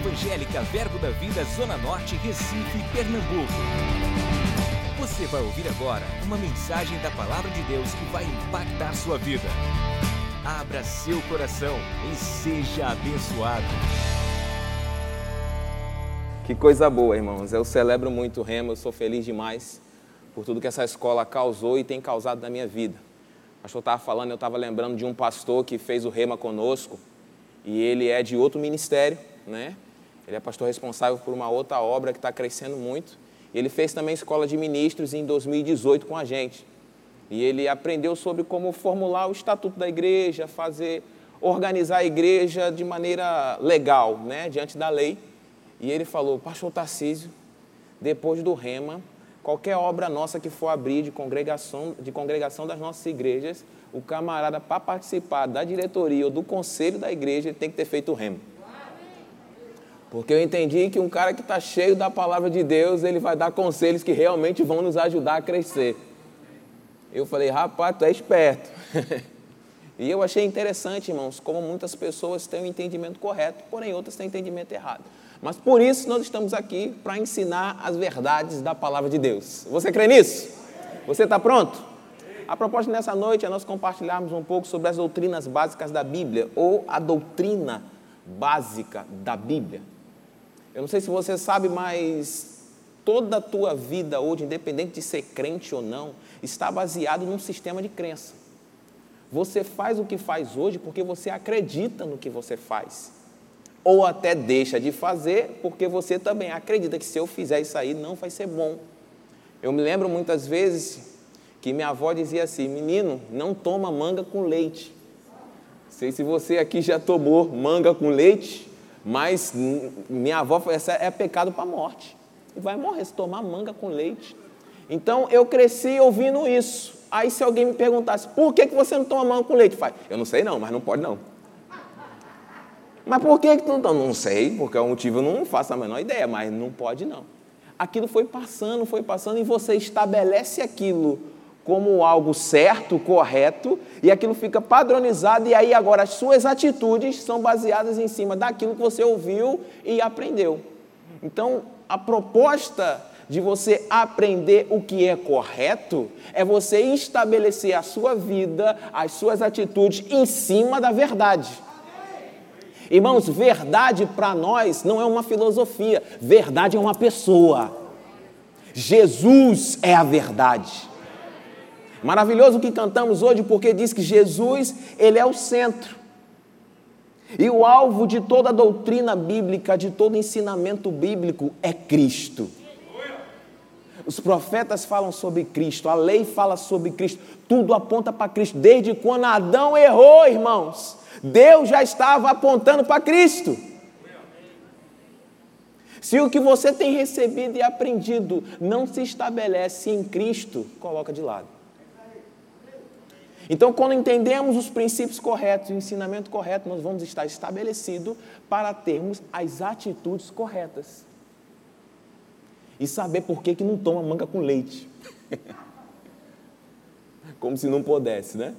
Evangélica Verbo da Vida Zona Norte, Recife, Pernambuco. Você vai ouvir agora uma mensagem da Palavra de Deus que vai impactar sua vida. Abra seu coração e seja abençoado. Que coisa boa, irmãos. Eu celebro muito o Rema, eu sou feliz demais por tudo que essa escola causou e tem causado na minha vida. O pastor estava falando, eu estava lembrando de um pastor que fez o Rema conosco e ele é de outro ministério, né? Ele é pastor responsável por uma outra obra que está crescendo muito. Ele fez também escola de ministros em 2018 com a gente. E ele aprendeu sobre como formular o estatuto da igreja, fazer, organizar a igreja de maneira legal, né, diante da lei. E ele falou, pastor Tarcísio, depois do rema, qualquer obra nossa que for abrir de congregação, de congregação das nossas igrejas, o camarada, para participar da diretoria ou do conselho da igreja, tem que ter feito o rema. Porque eu entendi que um cara que está cheio da palavra de Deus, ele vai dar conselhos que realmente vão nos ajudar a crescer. Eu falei, rapaz, tu é esperto. e eu achei interessante, irmãos, como muitas pessoas têm o um entendimento correto, porém outras têm o um entendimento errado. Mas por isso nós estamos aqui para ensinar as verdades da palavra de Deus. Você crê nisso? Você está pronto? A proposta nessa noite é nós compartilharmos um pouco sobre as doutrinas básicas da Bíblia, ou a doutrina básica da Bíblia. Eu não sei se você sabe, mas toda a tua vida hoje, independente de ser crente ou não, está baseado num sistema de crença. Você faz o que faz hoje porque você acredita no que você faz. Ou até deixa de fazer porque você também acredita que se eu fizer isso aí não vai ser bom. Eu me lembro muitas vezes que minha avó dizia assim: menino, não toma manga com leite. Não sei se você aqui já tomou manga com leite. Mas minha avó essa é pecado para morte. E vai morrer se tomar manga com leite. Então eu cresci ouvindo isso. Aí se alguém me perguntasse, por que, que você não toma manga com leite? Faz, eu não sei não, mas não pode não. Mas por que, que tu não toma? Não sei, porque é o motivo eu não faço a menor ideia, mas não pode não. Aquilo foi passando, foi passando e você estabelece aquilo como algo certo, correto, e aquilo fica padronizado, e aí agora as suas atitudes são baseadas em cima daquilo que você ouviu e aprendeu. Então, a proposta de você aprender o que é correto é você estabelecer a sua vida, as suas atitudes em cima da verdade. Irmãos, verdade para nós não é uma filosofia, verdade é uma pessoa. Jesus é a verdade. Maravilhoso o que cantamos hoje, porque diz que Jesus, ele é o centro. E o alvo de toda a doutrina bíblica, de todo ensinamento bíblico é Cristo. Os profetas falam sobre Cristo, a lei fala sobre Cristo, tudo aponta para Cristo. Desde quando Adão errou, irmãos, Deus já estava apontando para Cristo. Se o que você tem recebido e aprendido não se estabelece em Cristo, coloca de lado. Então, quando entendemos os princípios corretos, o ensinamento correto, nós vamos estar estabelecidos para termos as atitudes corretas. E saber por que, que não toma manga com leite. Como se não pudesse, né?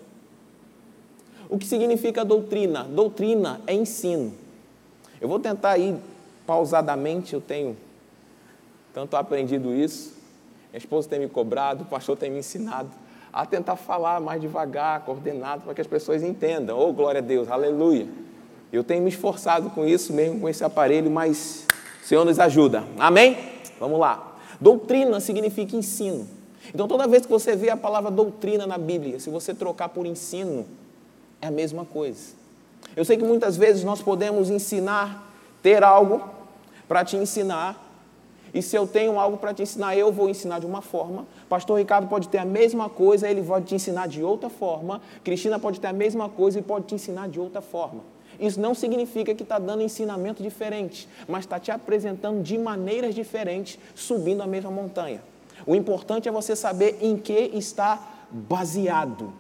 O que significa doutrina? Doutrina é ensino. Eu vou tentar ir pausadamente, eu tenho tanto aprendido isso. Minha esposa tem me cobrado, o pastor tem me ensinado a tentar falar mais devagar, coordenado, para que as pessoas entendam. Oh, glória a Deus, aleluia. Eu tenho me esforçado com isso mesmo, com esse aparelho, mas o Senhor nos ajuda. Amém? Vamos lá. Doutrina significa ensino. Então, toda vez que você vê a palavra doutrina na Bíblia, se você trocar por ensino, é a mesma coisa. Eu sei que muitas vezes nós podemos ensinar, ter algo para te ensinar, e se eu tenho algo para te ensinar, eu vou ensinar de uma forma. Pastor Ricardo pode ter a mesma coisa, ele pode te ensinar de outra forma. Cristina pode ter a mesma coisa e pode te ensinar de outra forma. Isso não significa que está dando ensinamento diferente, mas está te apresentando de maneiras diferentes, subindo a mesma montanha. O importante é você saber em que está baseado.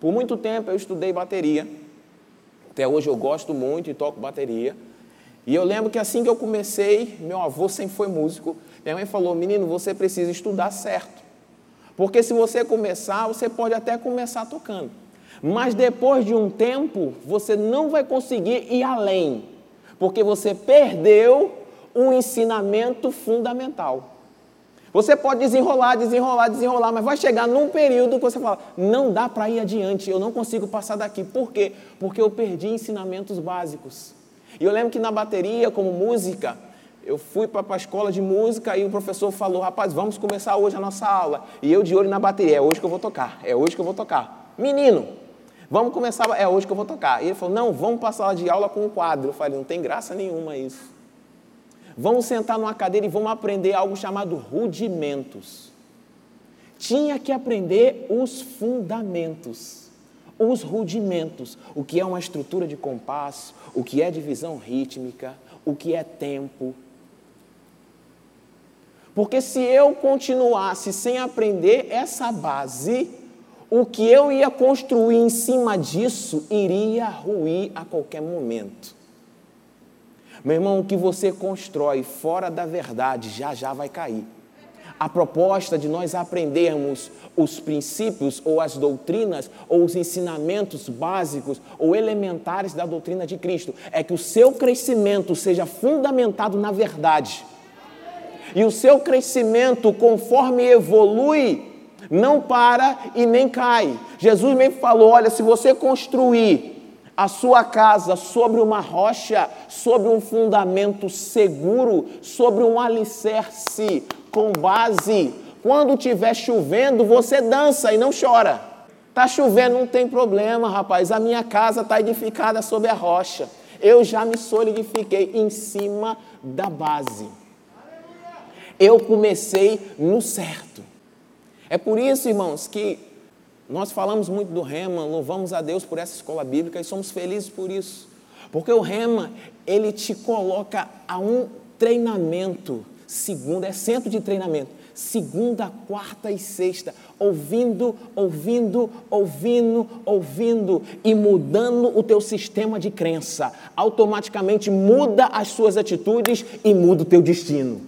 Por muito tempo eu estudei bateria. Até hoje eu gosto muito e toco bateria. E eu lembro que assim que eu comecei, meu avô sempre foi músico, minha mãe falou: menino, você precisa estudar certo. Porque se você começar, você pode até começar tocando. Mas depois de um tempo, você não vai conseguir ir além. Porque você perdeu um ensinamento fundamental. Você pode desenrolar, desenrolar, desenrolar, mas vai chegar num período que você fala: não dá para ir adiante, eu não consigo passar daqui. Por quê? Porque eu perdi ensinamentos básicos. E eu lembro que na bateria, como música, eu fui para a escola de música e o professor falou: rapaz, vamos começar hoje a nossa aula. E eu de olho na bateria: é hoje que eu vou tocar, é hoje que eu vou tocar. Menino, vamos começar, é hoje que eu vou tocar. E ele falou: não, vamos para a sala de aula com um quadro. Eu falei: não tem graça nenhuma isso. Vamos sentar numa cadeira e vamos aprender algo chamado rudimentos. Tinha que aprender os fundamentos, os rudimentos, o que é uma estrutura de compasso, o que é divisão rítmica, o que é tempo. Porque se eu continuasse sem aprender essa base, o que eu ia construir em cima disso iria ruir a qualquer momento. Meu irmão, o que você constrói fora da verdade já já vai cair. A proposta de nós aprendermos os princípios ou as doutrinas ou os ensinamentos básicos ou elementares da doutrina de Cristo é que o seu crescimento seja fundamentado na verdade. E o seu crescimento, conforme evolui, não para e nem cai. Jesus mesmo falou: olha, se você construir a sua casa sobre uma rocha, sobre um fundamento seguro, sobre um alicerce com base. Quando estiver chovendo, você dança e não chora. Está chovendo, não tem problema, rapaz. A minha casa está edificada sobre a rocha. Eu já me solidifiquei em cima da base. Eu comecei no certo. É por isso, irmãos, que nós falamos muito do Rema, louvamos a Deus por essa escola bíblica e somos felizes por isso. Porque o Rema, ele te coloca a um treinamento, segunda, é centro de treinamento, segunda, quarta e sexta, ouvindo, ouvindo, ouvindo, ouvindo e mudando o teu sistema de crença. Automaticamente muda as suas atitudes e muda o teu destino.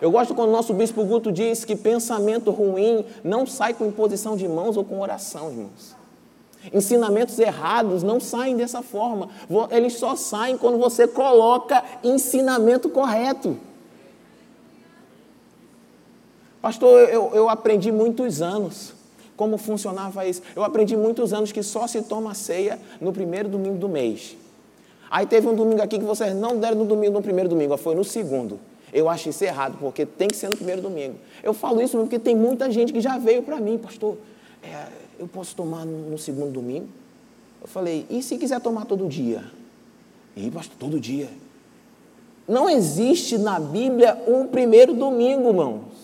Eu gosto quando o nosso bispo Guto diz que pensamento ruim não sai com imposição de mãos ou com oração, irmãos. Ensinamentos errados não saem dessa forma. Eles só saem quando você coloca ensinamento correto. Pastor, eu, eu aprendi muitos anos como funcionava isso. Eu aprendi muitos anos que só se toma ceia no primeiro domingo do mês. Aí teve um domingo aqui que vocês não deram no domingo, no primeiro domingo, foi no segundo. Eu acho isso errado, porque tem que ser no primeiro domingo. Eu falo isso porque tem muita gente que já veio para mim, pastor, é, eu posso tomar no segundo domingo? Eu falei, e se quiser tomar todo dia? E, pastor, todo dia. Não existe na Bíblia um primeiro domingo, irmãos.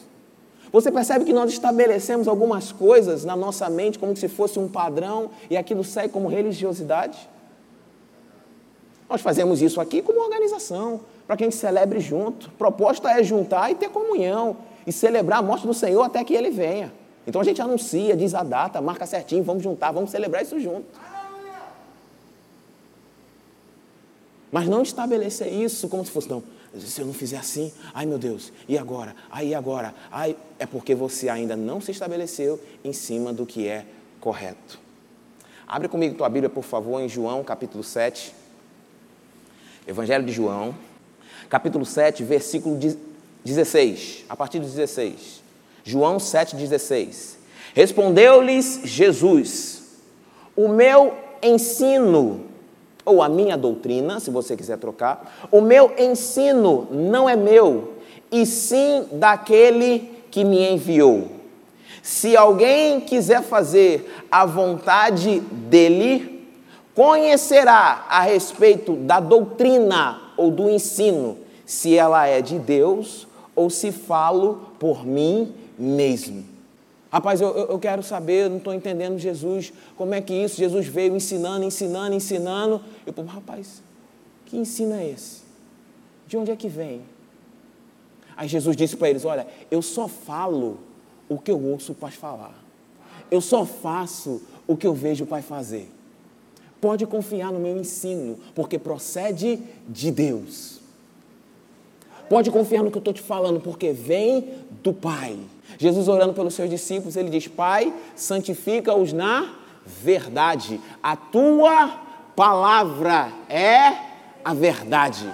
Você percebe que nós estabelecemos algumas coisas na nossa mente como se fosse um padrão e aquilo segue como religiosidade? Nós fazemos isso aqui como organização para que a gente celebre junto. Proposta é juntar e ter comunhão e celebrar a morte do Senhor até que ele venha. Então a gente anuncia, diz a data, marca certinho, vamos juntar, vamos celebrar isso junto. Mas não estabelecer isso como se fosse, não, se eu não fizer assim, ai meu Deus, e agora? Aí agora? Ai, é porque você ainda não se estabeleceu em cima do que é correto. Abre comigo tua Bíblia, por favor, em João capítulo 7. Evangelho de João, capítulo 7, versículo 16, a partir do 16. João 7,16. Respondeu-lhes Jesus: O meu ensino, ou a minha doutrina, se você quiser trocar, o meu ensino não é meu, e sim daquele que me enviou. Se alguém quiser fazer a vontade dele, conhecerá a respeito da doutrina ou do ensino, se ela é de Deus ou se falo por mim mesmo. Rapaz, eu, eu quero saber, eu não estou entendendo Jesus, como é que isso? Jesus veio ensinando, ensinando, ensinando. Eu, rapaz, que ensino é esse? De onde é que vem? Aí Jesus disse para eles: Olha, eu só falo o que eu ouço o Pai falar. Eu só faço o que eu vejo o Pai fazer. Pode confiar no meu ensino, porque procede de Deus. Pode confiar no que eu estou te falando, porque vem do Pai. Jesus orando pelos seus discípulos, ele diz: Pai, santifica-os na verdade. A tua palavra é a verdade.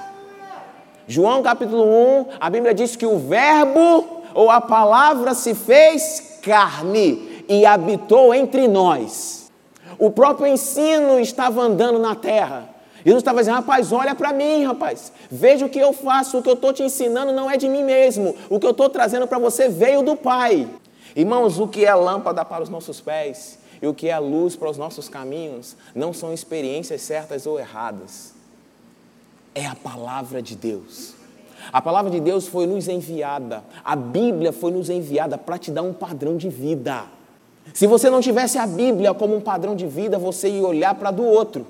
João capítulo 1, a Bíblia diz que o Verbo ou a palavra se fez carne e habitou entre nós. O próprio ensino estava andando na terra. Jesus estava dizendo, rapaz, olha para mim, rapaz. Veja o que eu faço, o que eu estou te ensinando não é de mim mesmo. O que eu estou trazendo para você veio do Pai. Irmãos, o que é lâmpada para os nossos pés e o que é luz para os nossos caminhos não são experiências certas ou erradas. É a palavra de Deus. A palavra de Deus foi nos enviada, a Bíblia foi nos enviada para te dar um padrão de vida. Se você não tivesse a Bíblia como um padrão de vida, você ia olhar para do outro.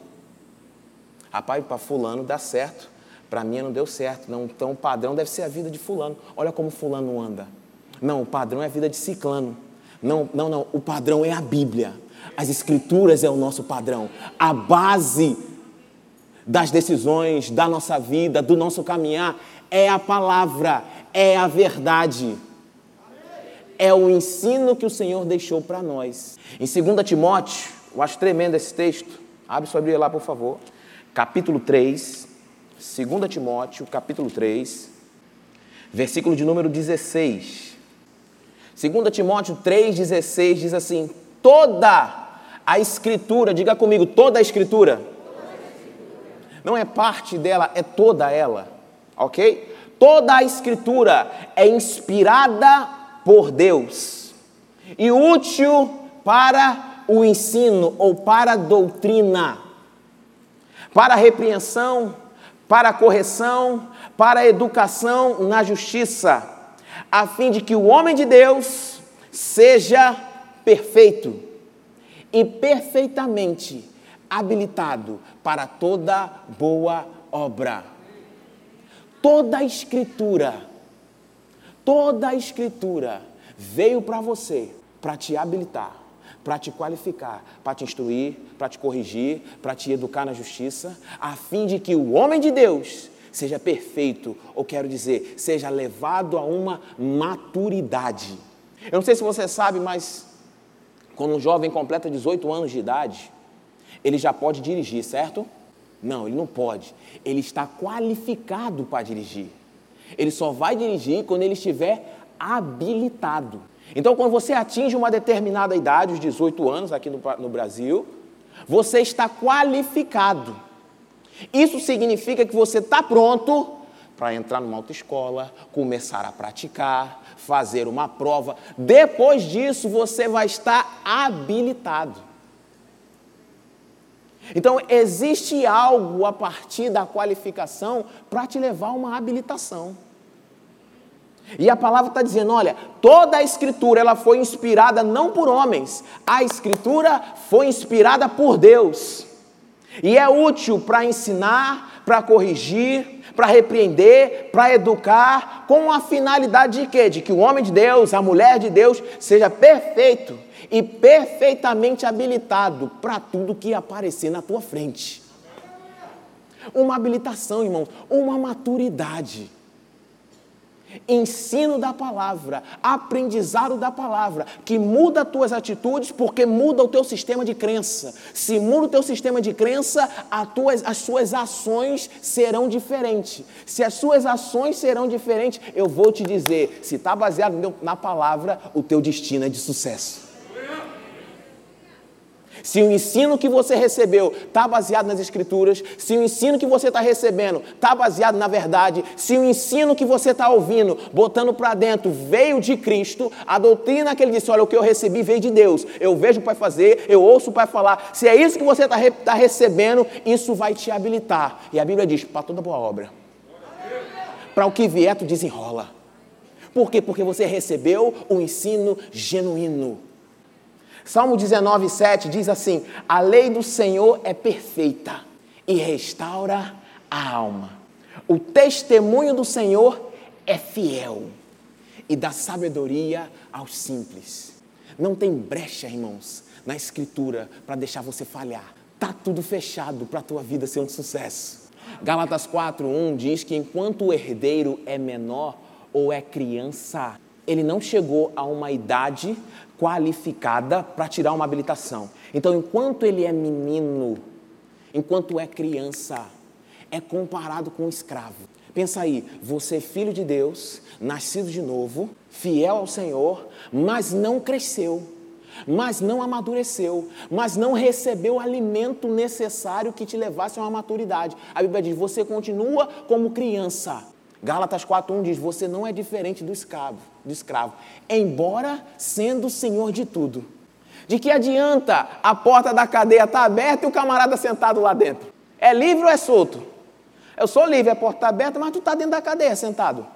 Rapaz, para fulano dá certo, para mim não deu certo. Não, então o padrão deve ser a vida de fulano. Olha como fulano anda. Não, o padrão é a vida de ciclano. Não, não, não. O padrão é a Bíblia. As Escrituras é o nosso padrão. A base das decisões, da nossa vida, do nosso caminhar, é a palavra, é a verdade. É o ensino que o Senhor deixou para nós. Em 2 Timóteo, eu acho tremendo esse texto. Abre sua Bíblia lá, por favor capítulo 3, 2 Timóteo, capítulo 3, versículo de número 16. 2 Timóteo 3,16 diz assim: toda a escritura, diga comigo, toda a escritura. Não é parte dela, é toda ela, ok? Toda a escritura é inspirada por Deus e útil para o ensino ou para a doutrina para a repreensão, para a correção, para a educação na justiça, a fim de que o homem de Deus seja perfeito e perfeitamente habilitado para toda boa obra. Toda a Escritura, toda a Escritura veio para você para te habilitar para te qualificar, para te instruir, para te corrigir, para te educar na justiça, a fim de que o homem de Deus seja perfeito, ou quero dizer, seja levado a uma maturidade. Eu não sei se você sabe, mas quando um jovem completa 18 anos de idade, ele já pode dirigir, certo? Não, ele não pode. Ele está qualificado para dirigir. Ele só vai dirigir quando ele estiver habilitado. Então, quando você atinge uma determinada idade, os 18 anos aqui no, no Brasil, você está qualificado. Isso significa que você está pronto para entrar numa autoescola, começar a praticar, fazer uma prova. Depois disso, você vai estar habilitado. Então, existe algo a partir da qualificação para te levar a uma habilitação. E a palavra está dizendo, olha, toda a escritura ela foi inspirada não por homens, a escritura foi inspirada por Deus. E é útil para ensinar, para corrigir, para repreender, para educar, com a finalidade de quê? De que o homem de Deus, a mulher de Deus, seja perfeito e perfeitamente habilitado para tudo que aparecer na tua frente. Uma habilitação, irmãos, uma maturidade ensino da palavra, aprendizado da palavra, que muda as tuas atitudes porque muda o teu sistema de crença. Se muda o teu sistema de crença, tuas, as suas ações serão diferentes. Se as suas ações serão diferentes, eu vou te dizer, se está baseado na palavra, o teu destino é de sucesso. Se o ensino que você recebeu está baseado nas Escrituras, se o ensino que você está recebendo está baseado na verdade, se o ensino que você está ouvindo, botando para dentro, veio de Cristo, a doutrina que ele disse: olha, o que eu recebi veio de Deus, eu vejo o Pai fazer, eu ouço o Pai falar. Se é isso que você está tá recebendo, isso vai te habilitar. E a Bíblia diz: para toda boa obra. Para o que vier, tu desenrola. Por quê? Porque você recebeu o ensino genuíno. Salmo 19, 7 diz assim: A lei do Senhor é perfeita e restaura a alma. O testemunho do Senhor é fiel e dá sabedoria aos simples. Não tem brecha, irmãos, na escritura para deixar você falhar. Tá tudo fechado para a tua vida ser um sucesso. Gálatas 4:1 diz que enquanto o herdeiro é menor ou é criança, ele não chegou a uma idade qualificada para tirar uma habilitação. Então, enquanto ele é menino, enquanto é criança, é comparado com um escravo. Pensa aí, você é filho de Deus, nascido de novo, fiel ao Senhor, mas não cresceu, mas não amadureceu, mas não recebeu o alimento necessário que te levasse a uma maturidade. A Bíblia diz: você continua como criança. Gálatas 4:1 diz: você não é diferente do escravo, do escravo, embora sendo senhor de tudo. De que adianta a porta da cadeia estar tá aberta e o camarada sentado lá dentro? É livre ou é solto? Eu sou livre, a porta está aberta, mas tu está dentro da cadeia sentado.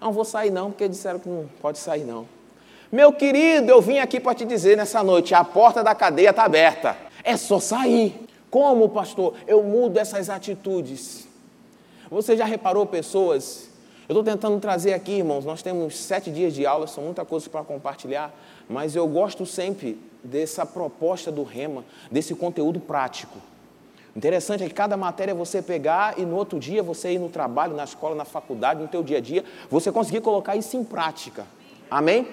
Não vou sair não, porque disseram que não pode sair não. Meu querido, eu vim aqui para te dizer nessa noite, a porta da cadeia está aberta. É só sair. Como, pastor? Eu mudo essas atitudes. Você já reparou pessoas? Eu estou tentando trazer aqui, irmãos, nós temos sete dias de aula, são muita coisa para compartilhar, mas eu gosto sempre dessa proposta do rema, desse conteúdo prático. Interessante é que cada matéria você pegar e no outro dia você ir no trabalho, na escola, na faculdade, no teu dia a dia, você conseguir colocar isso em prática. Amém?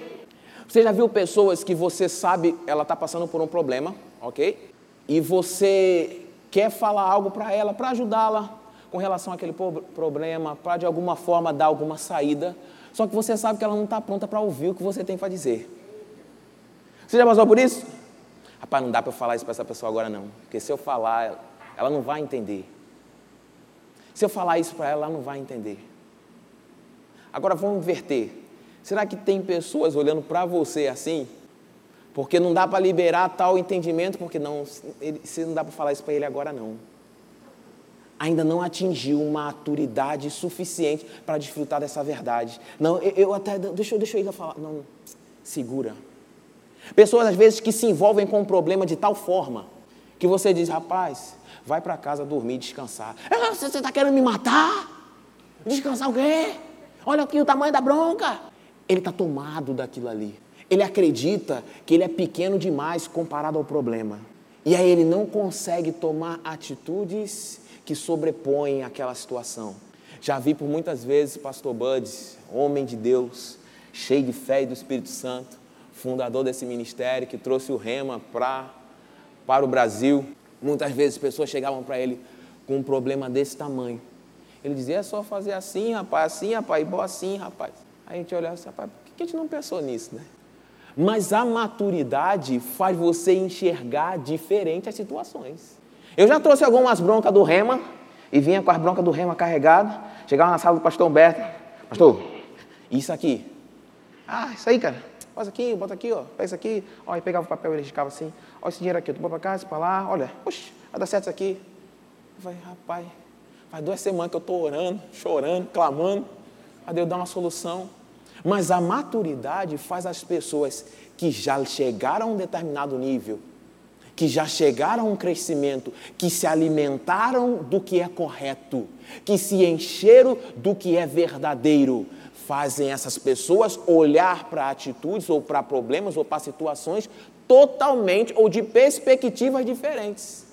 Você já viu pessoas que você sabe ela está passando por um problema, ok? E você quer falar algo para ela, para ajudá-la com relação àquele problema, para de alguma forma dar alguma saída, só que você sabe que ela não está pronta para ouvir o que você tem para dizer. Você já passou por isso? Rapaz, não dá para eu falar isso para essa pessoa agora não, porque se eu falar, ela não vai entender. Se eu falar isso para ela, ela não vai entender. Agora vamos inverter. Será que tem pessoas olhando para você assim? Porque não dá para liberar tal entendimento, porque não, ele, não dá para falar isso para ele agora não. Ainda não atingiu maturidade suficiente para desfrutar dessa verdade. Não, eu, eu até deixa, deixa eu ir falar. Não, segura. Pessoas às vezes que se envolvem com um problema de tal forma que você diz, rapaz, vai para casa dormir, descansar. Ah, você está querendo me matar? Descansar o quê? Olha aqui o tamanho da bronca. Ele está tomado daquilo ali. Ele acredita que ele é pequeno demais comparado ao problema. E aí ele não consegue tomar atitudes que sobrepõem aquela situação. Já vi por muitas vezes pastor Buds, homem de Deus, cheio de fé e do Espírito Santo, fundador desse ministério que trouxe o rema pra, para o Brasil. Muitas vezes pessoas chegavam para ele com um problema desse tamanho. Ele dizia, é só fazer assim, rapaz, assim, rapaz, e assim, rapaz. Aí a gente olhava assim, rapaz, por que a gente não pensou nisso, né? Mas a maturidade faz você enxergar diferente as situações. Eu já trouxe algumas broncas do rema e vinha com as broncas do rema carregada. Chegava na sala do pastor Humberto. Pastor, isso aqui. Ah, isso aí, cara. Faz aqui, bota aqui, ó. Pega isso aqui. Ó, e pegava o papel e ele ficava assim. Olha esse dinheiro aqui, tu bota para cá, para lá, olha, puxa, vai dar certo isso aqui. Falei, rapaz, faz duas semanas que eu estou orando, chorando, clamando, a Deus dar uma solução. Mas a maturidade faz as pessoas que já chegaram a um determinado nível, que já chegaram a um crescimento, que se alimentaram do que é correto, que se encheram do que é verdadeiro, fazem essas pessoas olhar para atitudes ou para problemas ou para situações totalmente ou de perspectivas diferentes.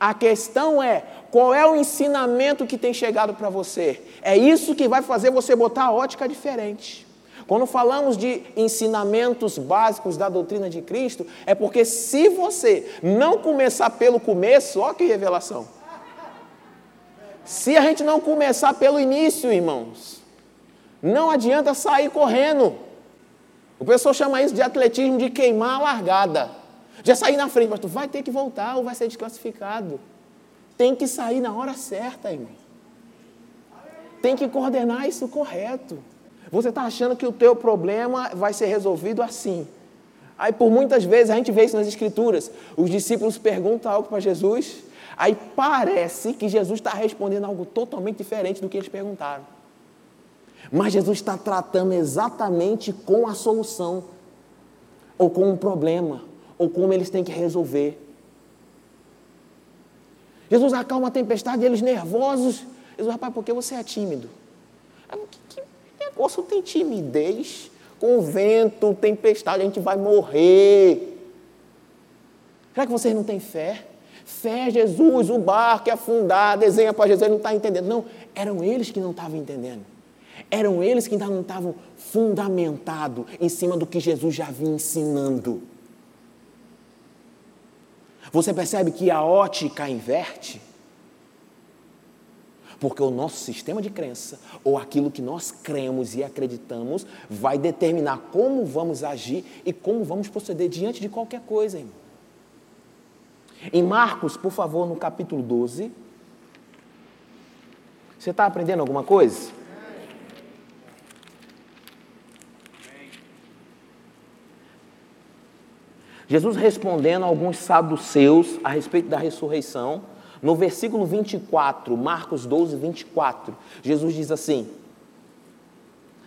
A questão é qual é o ensinamento que tem chegado para você. É isso que vai fazer você botar a ótica diferente. Quando falamos de ensinamentos básicos da doutrina de Cristo, é porque se você não começar pelo começo, ó que revelação. Se a gente não começar pelo início, irmãos, não adianta sair correndo. O pessoal chama isso de atletismo de queimar a largada. Já sair na frente, mas tu vai ter que voltar ou vai ser desclassificado. Tem que sair na hora certa, irmão. Tem que coordenar isso correto. Você está achando que o teu problema vai ser resolvido assim. Aí por muitas vezes a gente vê isso nas escrituras. Os discípulos perguntam algo para Jesus, aí parece que Jesus está respondendo algo totalmente diferente do que eles perguntaram. Mas Jesus está tratando exatamente com a solução, ou com um problema, ou como eles têm que resolver. Jesus acalma a tempestade, eles nervosos. Jesus, rapaz, por que você é tímido? Negócio tem timidez? Com vento, tempestade, a gente vai morrer. Será que vocês não têm fé? Fé, Jesus, o barco é afundar, desenha para Jesus, ele não está entendendo. Não, eram eles que não estavam entendendo. Eram eles que ainda não estavam fundamentados em cima do que Jesus já vinha ensinando. Você percebe que a ótica inverte? Porque o nosso sistema de crença, ou aquilo que nós cremos e acreditamos, vai determinar como vamos agir e como vamos proceder diante de qualquer coisa, irmão. Em Marcos, por favor, no capítulo 12. Você está aprendendo alguma coisa? Jesus respondendo a alguns saduceus a respeito da ressurreição, no versículo 24, Marcos 12, 24, Jesus diz assim: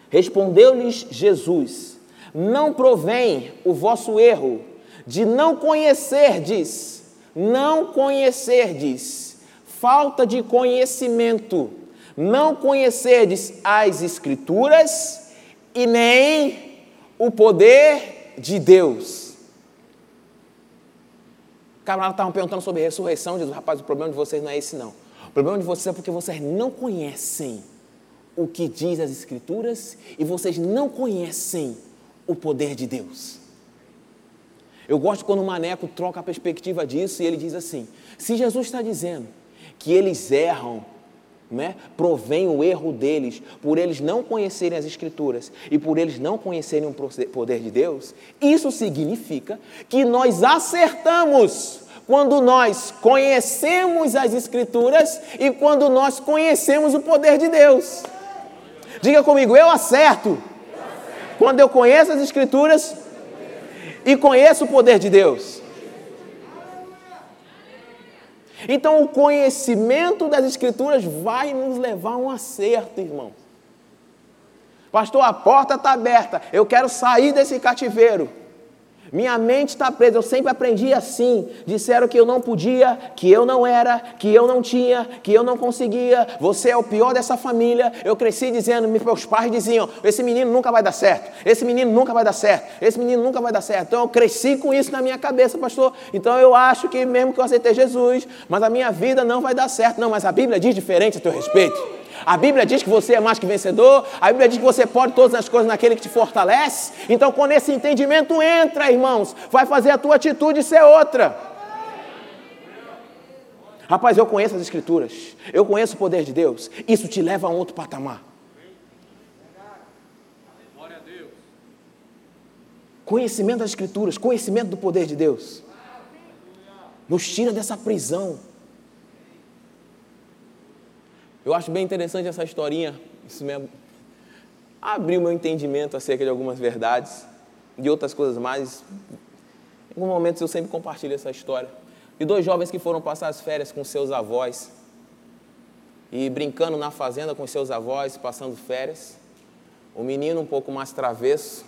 Respondeu-lhes Jesus: Não provém o vosso erro de não conhecerdes, não conhecerdes, falta de conhecimento, não conhecerdes as Escrituras e nem o poder de Deus camarada estavam perguntando sobre ressurreição. Jesus, rapaz, o problema de vocês não é esse, não. O problema de vocês é porque vocês não conhecem o que diz as Escrituras e vocês não conhecem o poder de Deus. Eu gosto quando o Maneco troca a perspectiva disso e ele diz assim: se Jesus está dizendo que eles erram né, provém o erro deles por eles não conhecerem as Escrituras e por eles não conhecerem o poder de Deus, isso significa que nós acertamos quando nós conhecemos as Escrituras e quando nós conhecemos o poder de Deus. Diga comigo, eu acerto quando eu conheço as Escrituras e conheço o poder de Deus. Então, o conhecimento das Escrituras vai nos levar a um acerto, irmão. Pastor, a porta está aberta, eu quero sair desse cativeiro. Minha mente está presa, eu sempre aprendi assim. Disseram que eu não podia, que eu não era, que eu não tinha, que eu não conseguia. Você é o pior dessa família. Eu cresci dizendo, meus pais diziam: esse menino nunca vai dar certo, esse menino nunca vai dar certo, esse menino nunca vai dar certo. Então eu cresci com isso na minha cabeça, pastor. Então eu acho que mesmo que eu aceitei Jesus, mas a minha vida não vai dar certo. Não, mas a Bíblia diz diferente a teu respeito. A Bíblia diz que você é mais que vencedor, a Bíblia diz que você pode todas as coisas naquele que te fortalece. Então, quando esse entendimento entra, irmãos, vai fazer a tua atitude ser outra. Rapaz, eu conheço as Escrituras, eu conheço o poder de Deus, isso te leva a um outro patamar. Conhecimento das Escrituras, conhecimento do poder de Deus, nos tira dessa prisão eu acho bem interessante essa historinha, isso me abriu meu entendimento acerca de algumas verdades, de outras coisas mais. Em alguns momentos eu sempre compartilho essa história. De dois jovens que foram passar as férias com seus avós, e brincando na fazenda com seus avós, passando férias. O menino um pouco mais travesso,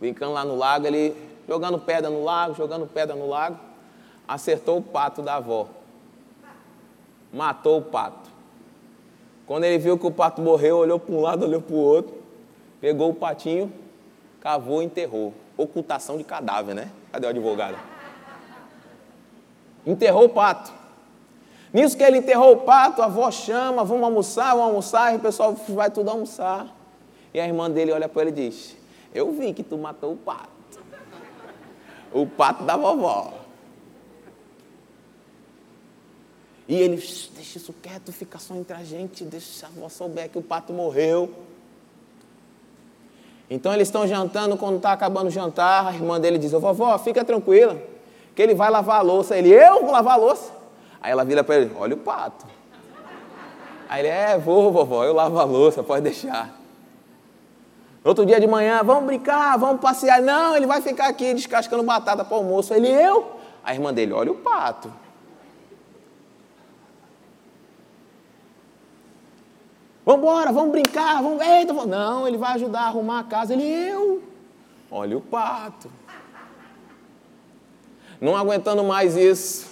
brincando lá no lago, ele jogando pedra no lago, jogando pedra no lago, acertou o pato da avó. Matou o pato. Quando ele viu que o pato morreu, olhou para um lado, olhou para o outro, pegou o patinho, cavou e enterrou. Ocultação de cadáver, né? Cadê o advogado? Enterrou o pato. Nisso que ele enterrou o pato, a avó chama, vamos almoçar, vamos almoçar, e o pessoal vai tudo almoçar. E a irmã dele olha para ele e diz: Eu vi que tu matou o pato. O pato da vovó. E ele, deixa isso quieto, fica só entre a gente, deixa a avó souber que o pato morreu. Então eles estão jantando, quando está acabando o jantar, a irmã dele diz, vovó, fica tranquila, que ele vai lavar a louça. Ele, eu vou lavar a louça? Aí ela vira para ele, olha o pato. Aí ele, é, vou, vovó, eu lavo a louça, pode deixar. Outro dia de manhã, vamos brincar, vamos passear. Não, ele vai ficar aqui descascando batata para o almoço. Ele, eu? A irmã dele, olha o pato. Vamos embora, vamos brincar, vamos. Eita, não, ele vai ajudar a arrumar a casa. Ele, eu. Olha o pato. Não aguentando mais isso,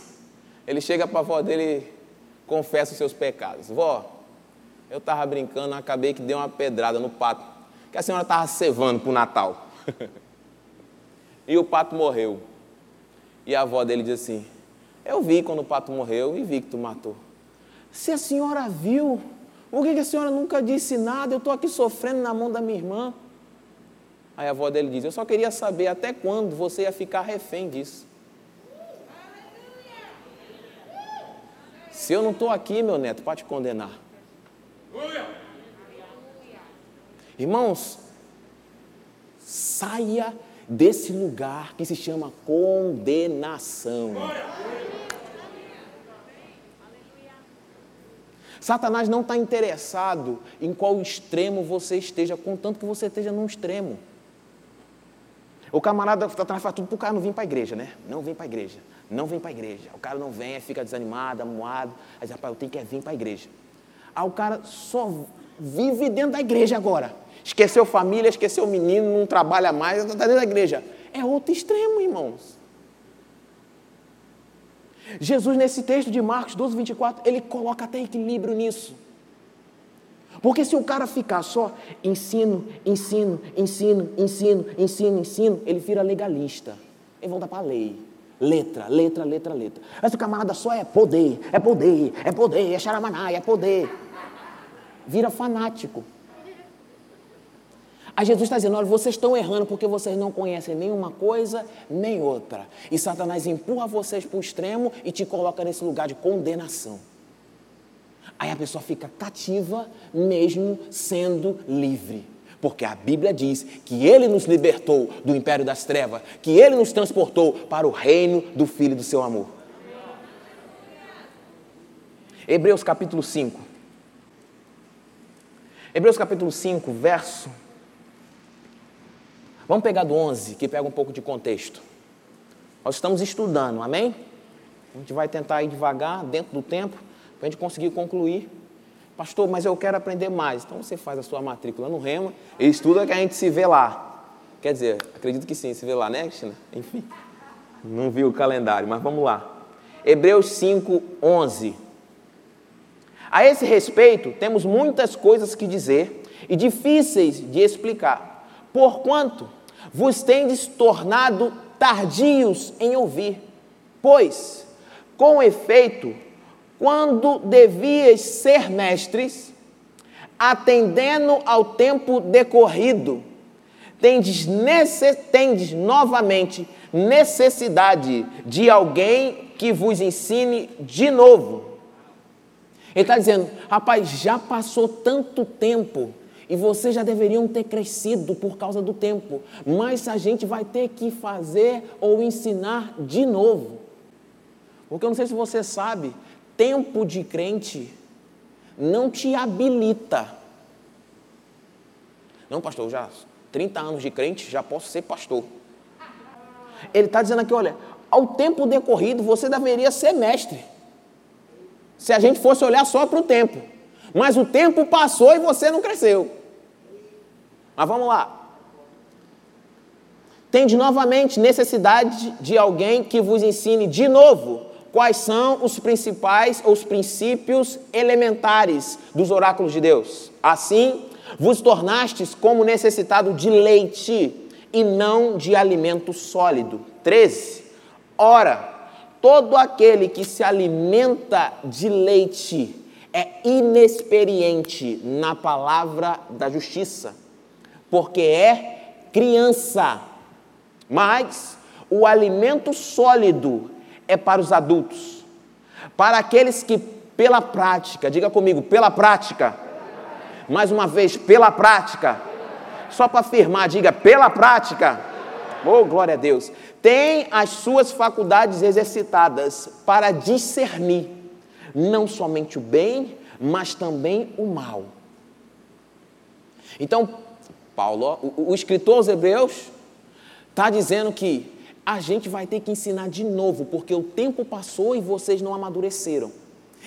ele chega para a avó dele e confessa os seus pecados. Vó, eu estava brincando, acabei que dei uma pedrada no pato, que a senhora estava cevando para o Natal. e o pato morreu. E a avó dele diz assim: Eu vi quando o pato morreu e vi que tu matou. Se a senhora viu, por que, a senhora nunca disse nada? Eu estou aqui sofrendo na mão da minha irmã. Aí a avó dele diz: Eu só queria saber até quando você ia ficar refém disso. Se eu não estou aqui, meu neto, para te condenar. Irmãos, saia desse lugar que se chama condenação. Satanás não está interessado em qual extremo você esteja, contanto que você esteja num extremo. O camarada Satanás faz tudo para o cara não vir para a igreja, né? Não vem para a igreja, não vem para a igreja. O cara não vem, fica desanimado, amuado. Aí diz, rapaz, eu tenho que vir para a igreja. Aí o cara só vive dentro da igreja agora. Esqueceu família, esqueceu o menino, não trabalha mais, está dentro da igreja. É outro extremo, irmãos. Jesus, nesse texto de Marcos 12, 24, ele coloca até equilíbrio nisso. Porque se o cara ficar só ensino, ensino, ensino, ensino, ensino, ensino, ele vira legalista. Ele volta para a lei. Letra, letra, letra, letra. Esse camarada só é poder, é poder, é poder, é xaramaná, é poder. Vira fanático. Aí Jesus está dizendo: olha, vocês estão errando porque vocês não conhecem nenhuma coisa nem outra. E Satanás empurra vocês para o extremo e te coloca nesse lugar de condenação. Aí a pessoa fica cativa, mesmo sendo livre. Porque a Bíblia diz que Ele nos libertou do império das trevas, que Ele nos transportou para o reino do Filho do seu amor. Hebreus capítulo 5. Hebreus capítulo 5, verso Vamos pegar do 11, que pega um pouco de contexto. Nós estamos estudando, amém? A gente vai tentar ir devagar, dentro do tempo, para a gente conseguir concluir. Pastor, mas eu quero aprender mais. Então você faz a sua matrícula no Rema e estuda que a gente se vê lá. Quer dizer, acredito que sim, se vê lá, né, Cristina? Enfim, não vi o calendário, mas vamos lá. Hebreus 5, 11. A esse respeito, temos muitas coisas que dizer e difíceis de explicar. Porquanto vos tendes tornado tardios em ouvir. Pois, com efeito, quando devias ser mestres, atendendo ao tempo decorrido, tendes, tendes novamente necessidade de alguém que vos ensine de novo. Ele está dizendo, rapaz, já passou tanto tempo e vocês já deveriam ter crescido por causa do tempo, mas a gente vai ter que fazer ou ensinar de novo. Porque eu não sei se você sabe, tempo de crente não te habilita. Não, pastor, já 30 anos de crente, já posso ser pastor. Ele está dizendo aqui, olha, ao tempo decorrido você deveria ser mestre. Se a gente fosse olhar só para o tempo. Mas o tempo passou e você não cresceu. Mas vamos lá. Tende novamente necessidade de alguém que vos ensine de novo quais são os principais ou os princípios elementares dos oráculos de Deus. Assim, vos tornastes como necessitado de leite e não de alimento sólido. 13. Ora, todo aquele que se alimenta de leite é inexperiente na palavra da justiça porque é criança. Mas o alimento sólido é para os adultos, para aqueles que, pela prática, diga comigo, pela prática, mais uma vez, pela prática, só para afirmar, diga, pela prática, oh glória a Deus, tem as suas faculdades exercitadas para discernir não somente o bem, mas também o mal. Então, Paulo, o, o escritor aos Hebreus, está dizendo que a gente vai ter que ensinar de novo, porque o tempo passou e vocês não amadureceram.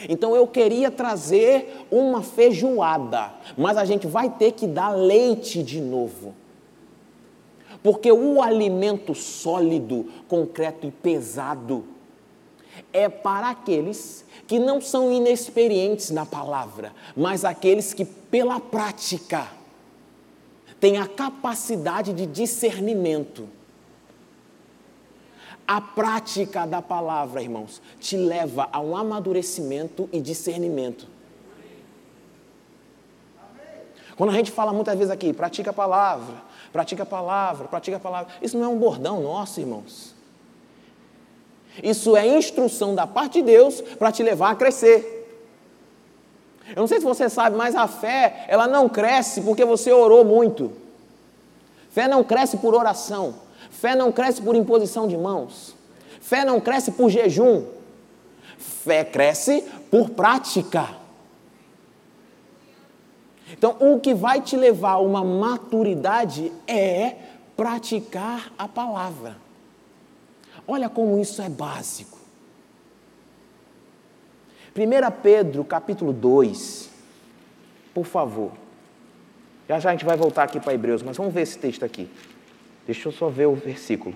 Então eu queria trazer uma feijoada, mas a gente vai ter que dar leite de novo. Porque o alimento sólido, concreto e pesado é para aqueles que não são inexperientes na palavra, mas aqueles que pela prática tem a capacidade de discernimento. A prática da palavra, irmãos, te leva a um amadurecimento e discernimento. Quando a gente fala muitas vezes aqui, pratica a palavra, pratica a palavra, pratica a palavra, isso não é um bordão nosso, irmãos. Isso é instrução da parte de Deus para te levar a crescer. Eu não sei se você sabe, mas a fé, ela não cresce porque você orou muito. Fé não cresce por oração. Fé não cresce por imposição de mãos. Fé não cresce por jejum. Fé cresce por prática. Então, o que vai te levar a uma maturidade é praticar a palavra. Olha como isso é básico. 1 Pedro, capítulo 2, por favor. Já já a gente vai voltar aqui para Hebreus, mas vamos ver esse texto aqui. Deixa eu só ver o versículo.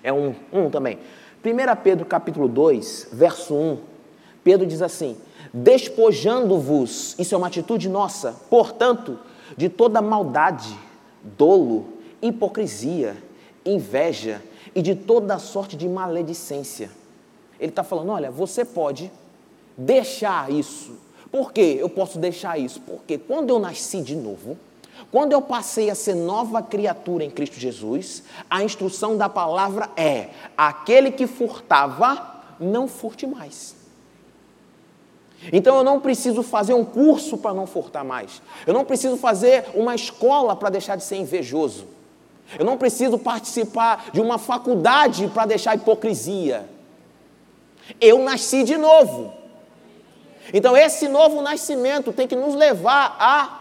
É um, um também. 1 Pedro, capítulo 2, verso 1. Pedro diz assim: Despojando-vos, isso é uma atitude nossa, portanto, de toda maldade, dolo, hipocrisia, inveja e de toda sorte de maledicência. Ele está falando: olha, você pode deixar isso. Por que eu posso deixar isso? Porque quando eu nasci de novo, quando eu passei a ser nova criatura em Cristo Jesus, a instrução da palavra é: aquele que furtava, não furte mais. Então eu não preciso fazer um curso para não furtar mais. Eu não preciso fazer uma escola para deixar de ser invejoso. Eu não preciso participar de uma faculdade para deixar hipocrisia. Eu nasci de novo. Então esse novo nascimento tem que nos levar a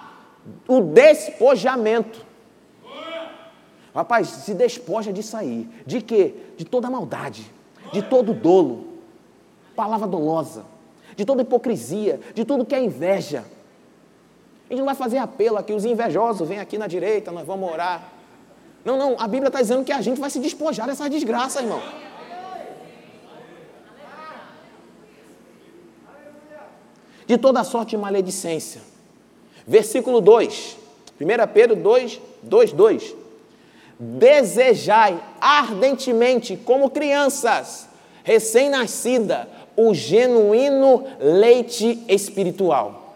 o despojamento. Rapaz, se despoja disso aí. De quê? De toda maldade, de todo dolo, palavra dolosa, de toda hipocrisia, de tudo que é inveja. A gente não vai fazer apelo aqui, os invejosos vêm aqui na direita, nós vamos orar. Não, não, a Bíblia está dizendo que a gente vai se despojar dessas desgraças, irmão. De toda sorte de maledicência. Versículo 2, 1 Pedro 2, 2, 2. Desejai ardentemente, como crianças, recém-nascida, o genuíno leite espiritual,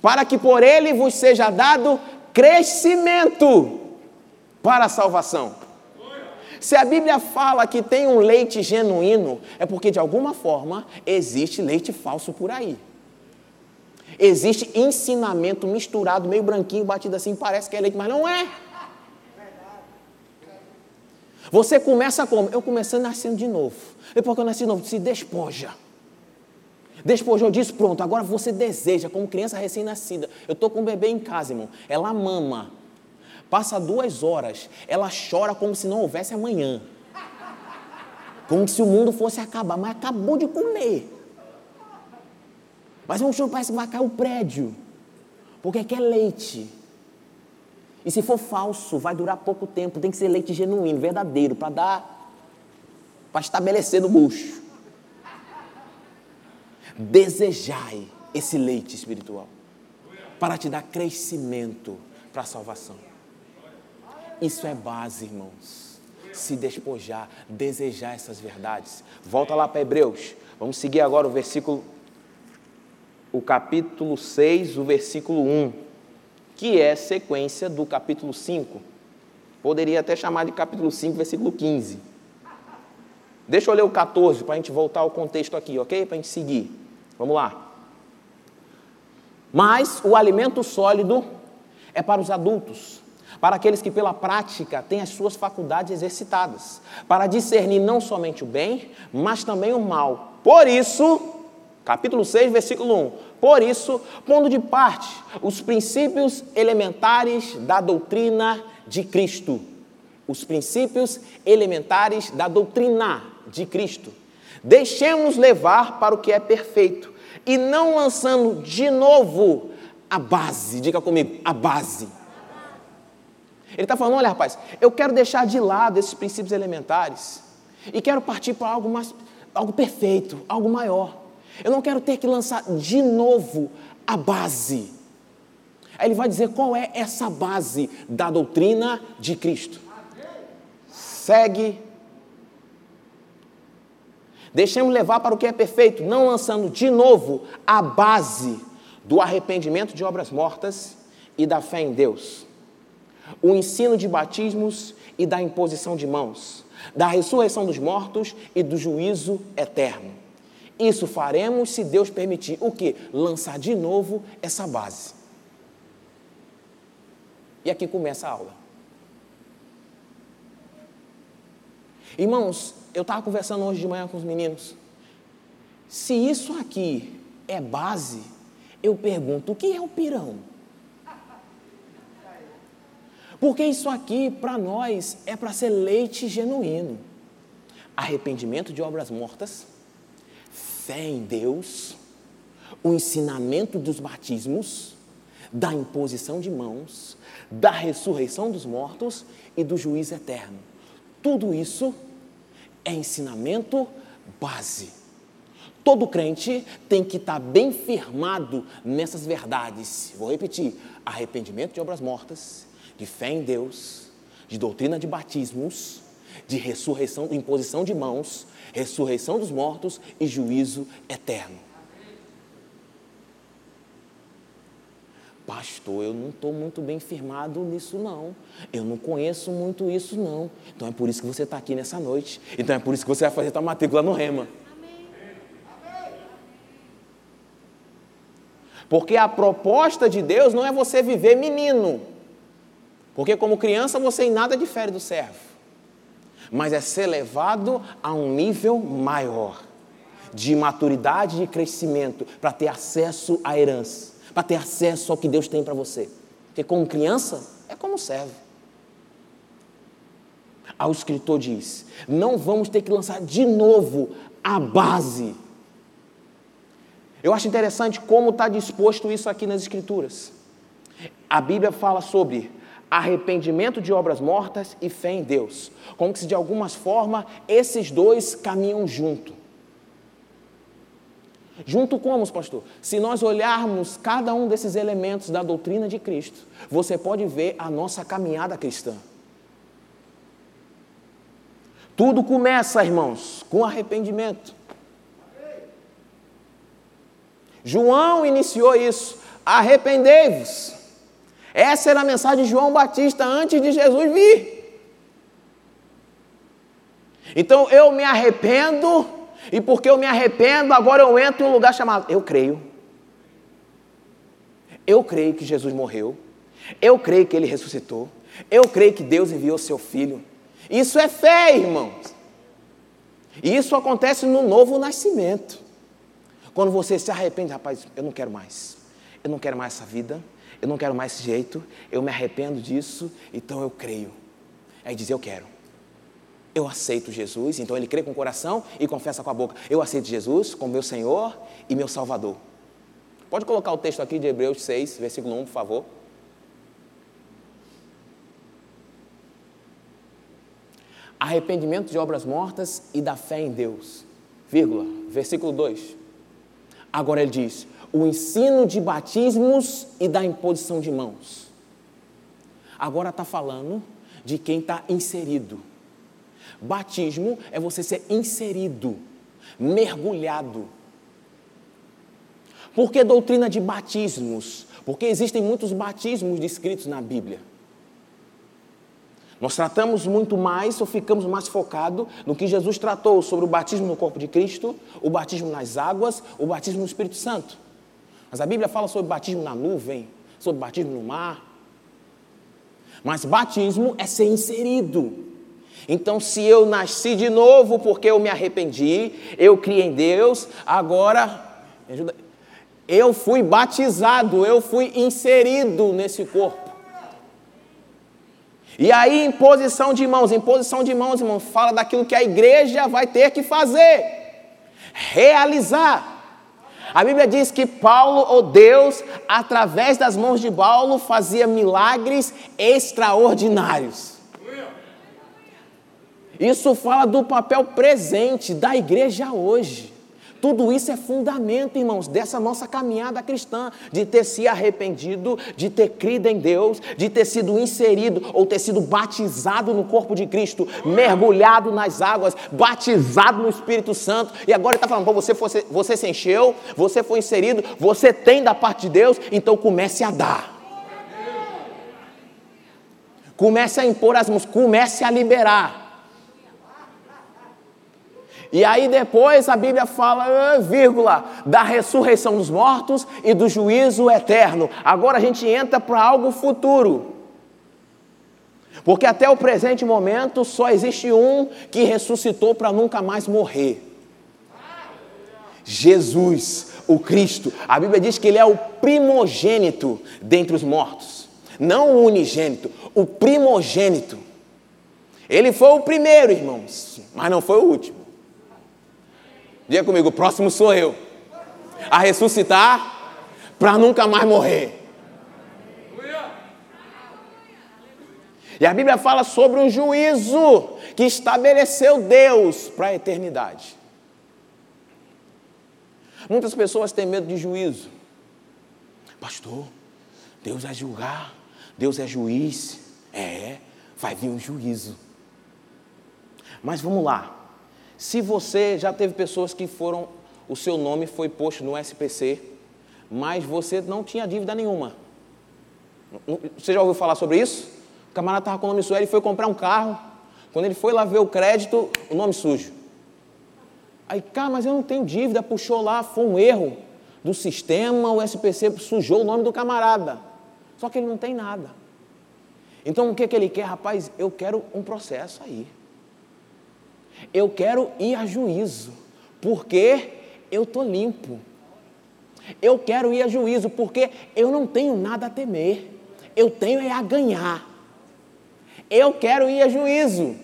para que por ele vos seja dado crescimento para a salvação. Se a Bíblia fala que tem um leite genuíno, é porque de alguma forma existe leite falso por aí. Existe ensinamento misturado, meio branquinho, batido assim, parece que é leite, mas não é. Você começa como? Eu comecei nascendo de novo. Depois que eu nasci de novo, se despoja. Despojou disso, pronto. Agora você deseja, como criança recém-nascida. Eu estou com um bebê em casa, irmão. Ela mama. Passa duas horas. Ela chora como se não houvesse amanhã. Como se o mundo fosse acabar. Mas acabou de comer. Mas um choro parece que vai cair o prédio. Porque quer leite. E se for falso, vai durar pouco tempo. Tem que ser leite genuíno, verdadeiro, para dar, para estabelecer no bucho. Desejai esse leite espiritual para te dar crescimento para a salvação. Isso é base, irmãos. Se despojar, desejar essas verdades. Volta lá para Hebreus. Vamos seguir agora o versículo, o capítulo 6, o versículo 1 que é sequência do capítulo 5. Poderia até chamar de capítulo 5, versículo 15. Deixa eu ler o 14 para a gente voltar ao contexto aqui, ok? Para a gente seguir. Vamos lá. Mas o alimento sólido é para os adultos, para aqueles que pela prática têm as suas faculdades exercitadas, para discernir não somente o bem, mas também o mal. Por isso, capítulo 6, versículo 1 por isso, pondo de parte os princípios elementares da doutrina de Cristo. Os princípios elementares da doutrina de Cristo. Deixemos levar para o que é perfeito e não lançando de novo a base. Diga comigo, a base. Ele está falando: olha, rapaz, eu quero deixar de lado esses princípios elementares e quero partir para algo mais, algo perfeito, algo maior. Eu não quero ter que lançar de novo a base. Aí ele vai dizer qual é essa base da doutrina de Cristo. Segue. Deixemos levar para o que é perfeito, não lançando de novo a base do arrependimento de obras mortas e da fé em Deus. O ensino de batismos e da imposição de mãos, da ressurreição dos mortos e do juízo eterno Isso faremos se Deus permitir. O que? Lançar de novo essa base. E aqui começa a aula. Irmãos, eu estava conversando hoje de manhã com os meninos. Se isso aqui é base, eu pergunto: o que é o pirão? Porque isso aqui, para nós, é para ser leite genuíno. Arrependimento de obras mortas, fé em Deus, o ensinamento dos batismos, da imposição de mãos, da ressurreição dos mortos e do juízo eterno. Tudo isso é ensinamento base. Todo crente tem que estar bem firmado nessas verdades. Vou repetir: arrependimento de obras mortas, de fé em Deus, de doutrina de batismos, de ressurreição, imposição de mãos, ressurreição dos mortos e juízo eterno. Pastor, eu não estou muito bem firmado nisso, não. Eu não conheço muito isso, não. Então é por isso que você está aqui nessa noite. Então é por isso que você vai fazer sua matrícula no Rema. Porque a proposta de Deus não é você viver menino. Porque como criança você em nada difere do servo. Mas é ser levado a um nível maior de maturidade e crescimento para ter acesso à herança para ter acesso ao que Deus tem para você. Porque como criança, é como servo. Aí o escritor diz: não vamos ter que lançar de novo a base. Eu acho interessante como está disposto isso aqui nas Escrituras. A Bíblia fala sobre arrependimento de obras mortas e fé em Deus. Como se de alguma forma esses dois caminham junto. Junto como, pastor? Se nós olharmos cada um desses elementos da doutrina de Cristo, você pode ver a nossa caminhada cristã. Tudo começa, irmãos, com arrependimento. João iniciou isso. Arrependei-vos. Essa era a mensagem de João Batista antes de Jesus vir. Então eu me arrependo e porque eu me arrependo, agora eu entro em um lugar chamado Eu creio. Eu creio que Jesus morreu. Eu creio que ele ressuscitou. Eu creio que Deus enviou seu filho. Isso é fé, irmãos. E isso acontece no novo nascimento. Quando você se arrepende, rapaz, eu não quero mais. Eu não quero mais essa vida. Eu não quero mais esse jeito. Eu me arrependo disso, então eu creio. Aí diz: Eu quero. Eu aceito Jesus, então ele crê com o coração e confessa com a boca. Eu aceito Jesus como meu Senhor e meu Salvador. Pode colocar o texto aqui de Hebreus 6, versículo 1, por favor. Arrependimento de obras mortas e da fé em Deus. Vírgula, versículo 2. Agora ele diz: o ensino de batismos e da imposição de mãos. Agora está falando de quem está inserido Batismo é você ser inserido, mergulhado. Por que doutrina de batismos? Porque existem muitos batismos descritos na Bíblia. Nós tratamos muito mais ou ficamos mais focados no que Jesus tratou sobre o batismo no corpo de Cristo, o batismo nas águas, o batismo no Espírito Santo. Mas a Bíblia fala sobre batismo na nuvem, sobre batismo no mar. Mas batismo é ser inserido. Então, se eu nasci de novo porque eu me arrependi, eu criei em Deus, agora, eu fui batizado, eu fui inserido nesse corpo. E aí, imposição de mãos, imposição de mãos, irmãos, fala daquilo que a igreja vai ter que fazer, realizar. A Bíblia diz que Paulo, ou Deus, através das mãos de Paulo, fazia milagres extraordinários. Isso fala do papel presente da igreja hoje. Tudo isso é fundamento, irmãos, dessa nossa caminhada cristã, de ter se arrependido, de ter crido em Deus, de ter sido inserido ou ter sido batizado no corpo de Cristo, mergulhado nas águas, batizado no Espírito Santo. E agora ele está falando, você, você, você se encheu, você foi inserido, você tem da parte de Deus, então comece a dar. Comece a impor as mãos, comece a liberar. E aí depois a Bíblia fala, vírgula, da ressurreição dos mortos e do juízo eterno. Agora a gente entra para algo futuro. Porque até o presente momento só existe um que ressuscitou para nunca mais morrer. Jesus, o Cristo. A Bíblia diz que ele é o primogênito dentre os mortos. Não o unigênito, o primogênito. Ele foi o primeiro, irmãos, mas não foi o último. Diga comigo, o próximo sou eu. A ressuscitar para nunca mais morrer. E a Bíblia fala sobre um juízo que estabeleceu Deus para a eternidade. Muitas pessoas têm medo de juízo. Pastor, Deus é julgar, Deus é juiz. É, vai vir um juízo. Mas vamos lá. Se você já teve pessoas que foram, o seu nome foi posto no SPC, mas você não tinha dívida nenhuma. Você já ouviu falar sobre isso? O camarada estava com o nome sujo, ele foi comprar um carro. Quando ele foi lá ver o crédito, o nome sujo. Aí, cara, mas eu não tenho dívida, puxou lá, foi um erro do sistema, o SPC sujou o nome do camarada. Só que ele não tem nada. Então o que, que ele quer? Rapaz, eu quero um processo aí. Eu quero ir a juízo, porque eu estou limpo. Eu quero ir a juízo, porque eu não tenho nada a temer. Eu tenho é a ganhar. Eu quero ir a juízo.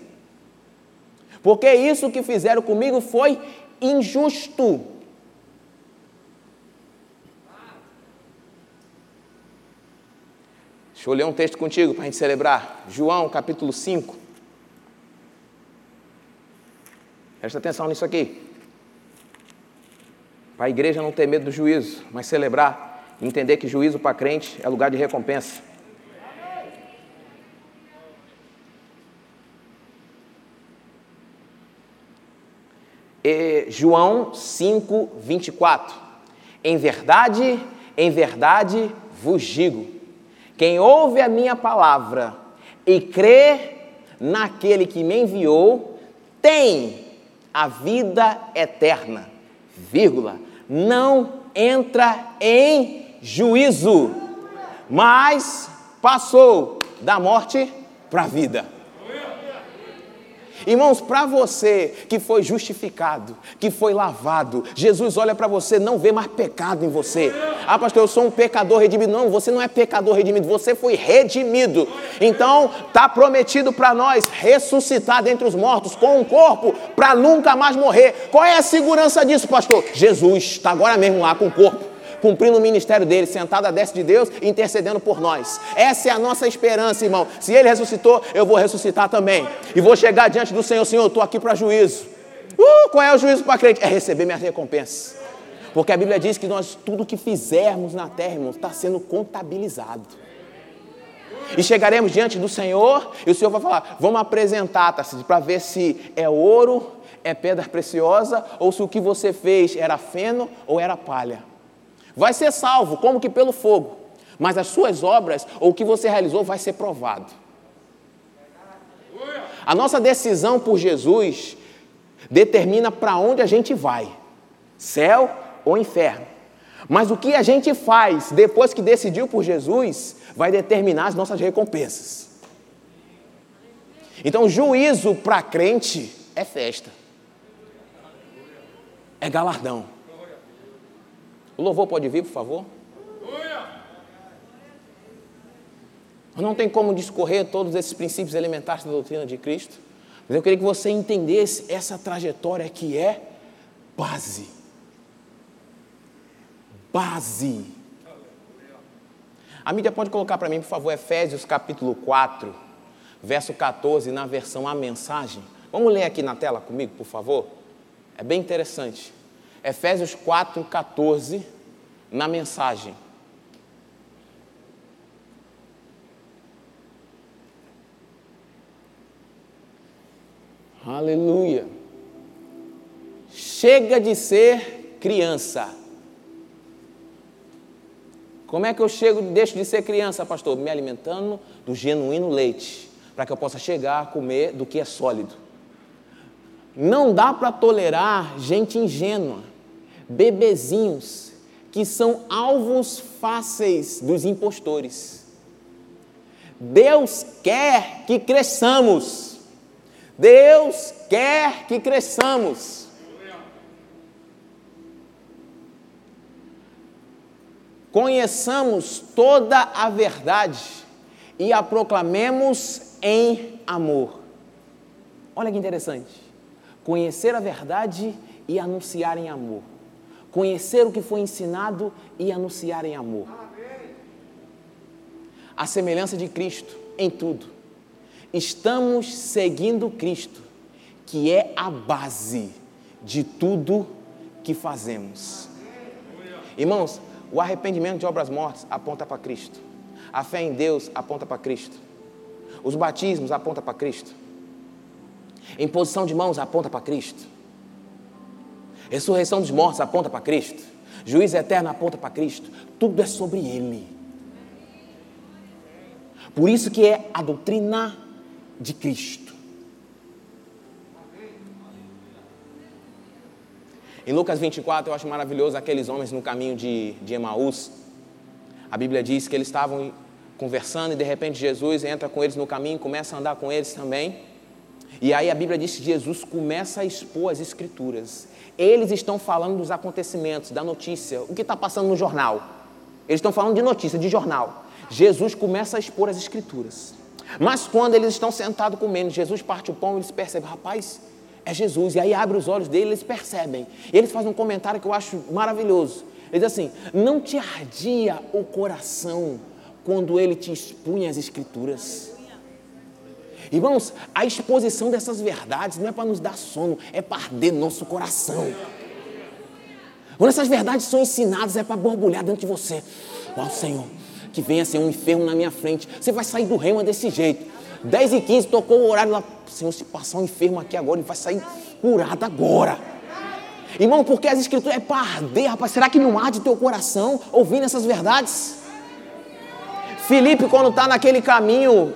Porque isso que fizeram comigo foi injusto. Deixa eu ler um texto contigo para a gente celebrar. João capítulo 5. Presta atenção nisso aqui. Para a igreja não ter medo do juízo, mas celebrar, entender que juízo para crente é lugar de recompensa. E João 5, 24. Em verdade, em verdade vos digo: quem ouve a minha palavra e crê naquele que me enviou, tem a vida eterna, vírgula, não entra em juízo, mas passou da morte para a vida. Irmãos, para você que foi justificado, que foi lavado, Jesus olha para você, não vê mais pecado em você. Ah, pastor, eu sou um pecador redimido. Não, você não é pecador redimido, você foi redimido. Então, está prometido para nós ressuscitar dentre os mortos com um corpo para nunca mais morrer. Qual é a segurança disso, pastor? Jesus está agora mesmo lá com o corpo cumprindo o ministério dele, sentado à destra de Deus, intercedendo por nós. Essa é a nossa esperança, irmão. Se ele ressuscitou, eu vou ressuscitar também. E vou chegar diante do Senhor, Senhor, eu estou aqui para juízo. Uh, qual é o juízo para crente? É receber minha recompensa. Porque a Bíblia diz que nós, tudo que fizermos na terra, irmãos, está sendo contabilizado. E chegaremos diante do Senhor, e o Senhor vai falar: vamos apresentar, para ver se é ouro, é pedra preciosa, ou se o que você fez era feno ou era palha vai ser salvo, como que pelo fogo. Mas as suas obras, ou o que você realizou, vai ser provado. A nossa decisão por Jesus determina para onde a gente vai: céu ou inferno. Mas o que a gente faz depois que decidiu por Jesus vai determinar as nossas recompensas. Então, juízo para crente é festa, é galardão. O louvor pode vir, por favor? Não tem como discorrer todos esses princípios elementares da doutrina de Cristo, mas eu queria que você entendesse essa trajetória que é base. Base. A mídia pode colocar para mim, por favor, Efésios capítulo 4, verso 14, na versão A Mensagem. Vamos ler aqui na tela comigo, por favor? É bem interessante. Efésios 4, 14, na mensagem. Aleluia. Chega de ser criança. Como é que eu chego, deixo de ser criança, pastor? Me alimentando do genuíno leite, para que eu possa chegar a comer do que é sólido. Não dá para tolerar gente ingênua, bebezinhos, que são alvos fáceis dos impostores. Deus quer que cresçamos. Deus quer que cresçamos. Conheçamos toda a verdade e a proclamemos em amor. Olha que interessante. Conhecer a verdade e anunciar em amor. Conhecer o que foi ensinado e anunciar em amor. A semelhança de Cristo em tudo. Estamos seguindo Cristo, que é a base de tudo que fazemos. Irmãos, o arrependimento de obras mortas aponta para Cristo. A fé em Deus aponta para Cristo. Os batismos apontam para Cristo. Imposição de mãos aponta para Cristo. Ressurreição dos mortos aponta para Cristo. Juiz eterno aponta para Cristo. Tudo é sobre Ele. Por isso que é a doutrina de Cristo. Em Lucas 24, eu acho maravilhoso aqueles homens no caminho de, de Emaús. A Bíblia diz que eles estavam conversando e de repente Jesus entra com eles no caminho, começa a andar com eles também. E aí a Bíblia diz que Jesus começa a expor as Escrituras. Eles estão falando dos acontecimentos, da notícia, o que está passando no jornal. Eles estão falando de notícia, de jornal. Jesus começa a expor as Escrituras. Mas quando eles estão sentados comendo, Jesus parte o pão e eles percebem, rapaz, é Jesus. E aí abre os olhos dele, eles percebem. E eles fazem um comentário que eu acho maravilhoso. Ele diz assim: Não te ardia o coração quando ele te expunha as Escrituras. Irmãos, a exposição dessas verdades não é para nos dar sono, é para arder nosso coração. Quando essas verdades são ensinadas, é para borbulhar dentro de você. Ó oh, Senhor, que venha ser um enfermo na minha frente. Você vai sair do reino desse jeito. 10 e 15 tocou o horário lá. Senhor, se passar um enfermo aqui agora, ele vai sair curado agora. Irmão, porque as escrituras é para arder, rapaz. Será que não arde teu coração ouvindo essas verdades? Felipe, quando está naquele caminho,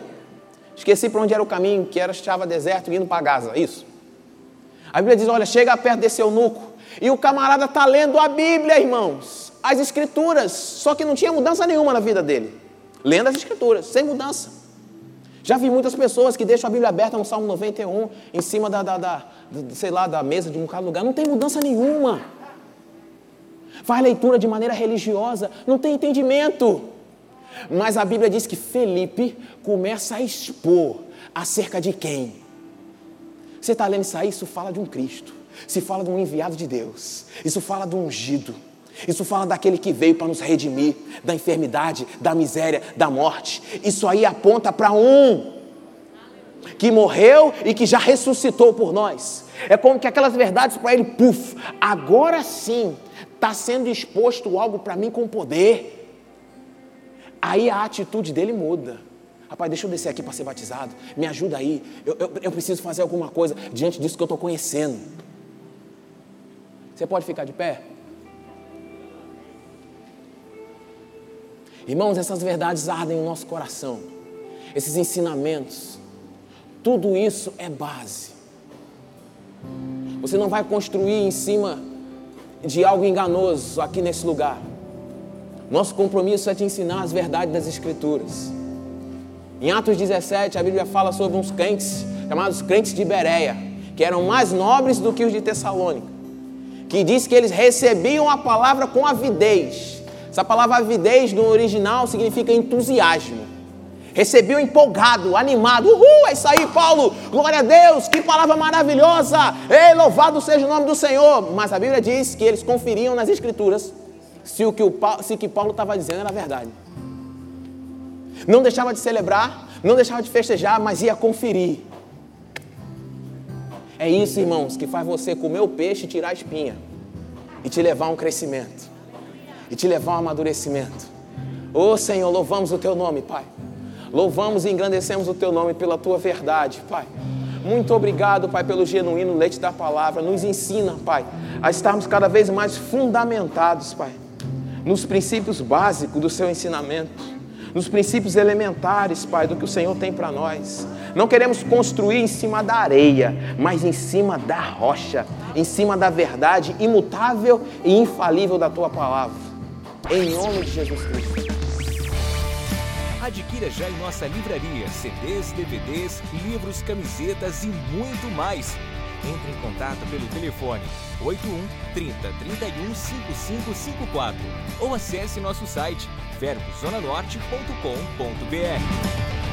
esqueci para onde era o caminho, que era estava deserto, indo para Gaza, isso. A Bíblia diz: olha, chega perto desse eunuco, e o camarada está lendo a Bíblia, irmãos, as escrituras, só que não tinha mudança nenhuma na vida dele. Lendo as escrituras, sem mudança. Já vi muitas pessoas que deixam a Bíblia aberta no Salmo 91, em cima da, da, da, da sei lá, da mesa de um lugar. Não tem mudança nenhuma. Faz leitura de maneira religiosa, não tem entendimento. Mas a Bíblia diz que Felipe começa a expor acerca de quem? Você está lendo isso aí? Isso fala de um Cristo. Se fala de um enviado de Deus. Isso fala um ungido. Isso fala daquele que veio para nos redimir da enfermidade, da miséria, da morte. Isso aí aponta para um que morreu e que já ressuscitou por nós. É como que aquelas verdades para ele, puf, agora sim está sendo exposto algo para mim com poder. Aí a atitude dele muda. Rapaz, deixa eu descer aqui para ser batizado. Me ajuda aí. Eu, eu, eu preciso fazer alguma coisa diante disso que eu estou conhecendo. Você pode ficar de pé? Irmãos, essas verdades ardem no nosso coração. Esses ensinamentos, tudo isso é base. Você não vai construir em cima de algo enganoso aqui nesse lugar. Nosso compromisso é te ensinar as verdades das Escrituras. Em Atos 17, a Bíblia fala sobre uns crentes, chamados crentes de Bereia, que eram mais nobres do que os de Tessalônica, que diz que eles recebiam a palavra com avidez essa palavra avidez no original significa entusiasmo. Recebeu empolgado, animado. Uhul, é isso aí, Paulo. Glória a Deus, que palavra maravilhosa. Ei, louvado seja o nome do Senhor. Mas a Bíblia diz que eles conferiam nas Escrituras se o que, o, se que Paulo estava dizendo era verdade. Não deixava de celebrar, não deixava de festejar, mas ia conferir. É isso, irmãos, que faz você comer o peixe e tirar a espinha e te levar a um crescimento e te levar ao amadurecimento. Ô oh, Senhor, louvamos o teu nome, Pai. Louvamos e engrandecemos o teu nome pela tua verdade, Pai. Muito obrigado, Pai, pelo genuíno leite da palavra. Nos ensina, Pai, a estarmos cada vez mais fundamentados, Pai, nos princípios básicos do seu ensinamento, nos princípios elementares, Pai, do que o Senhor tem para nós, Não queremos construir em cima da areia, mas em cima da rocha, em cima da verdade imutável e infalível da tua palavra. Em nome de Jesus Cristo. Adquira já em nossa livraria CDs, DVDs, livros, camisetas e muito mais. Entre em contato pelo telefone 81 30 31 5554 ou acesse nosso site verbozonanorte.com.br.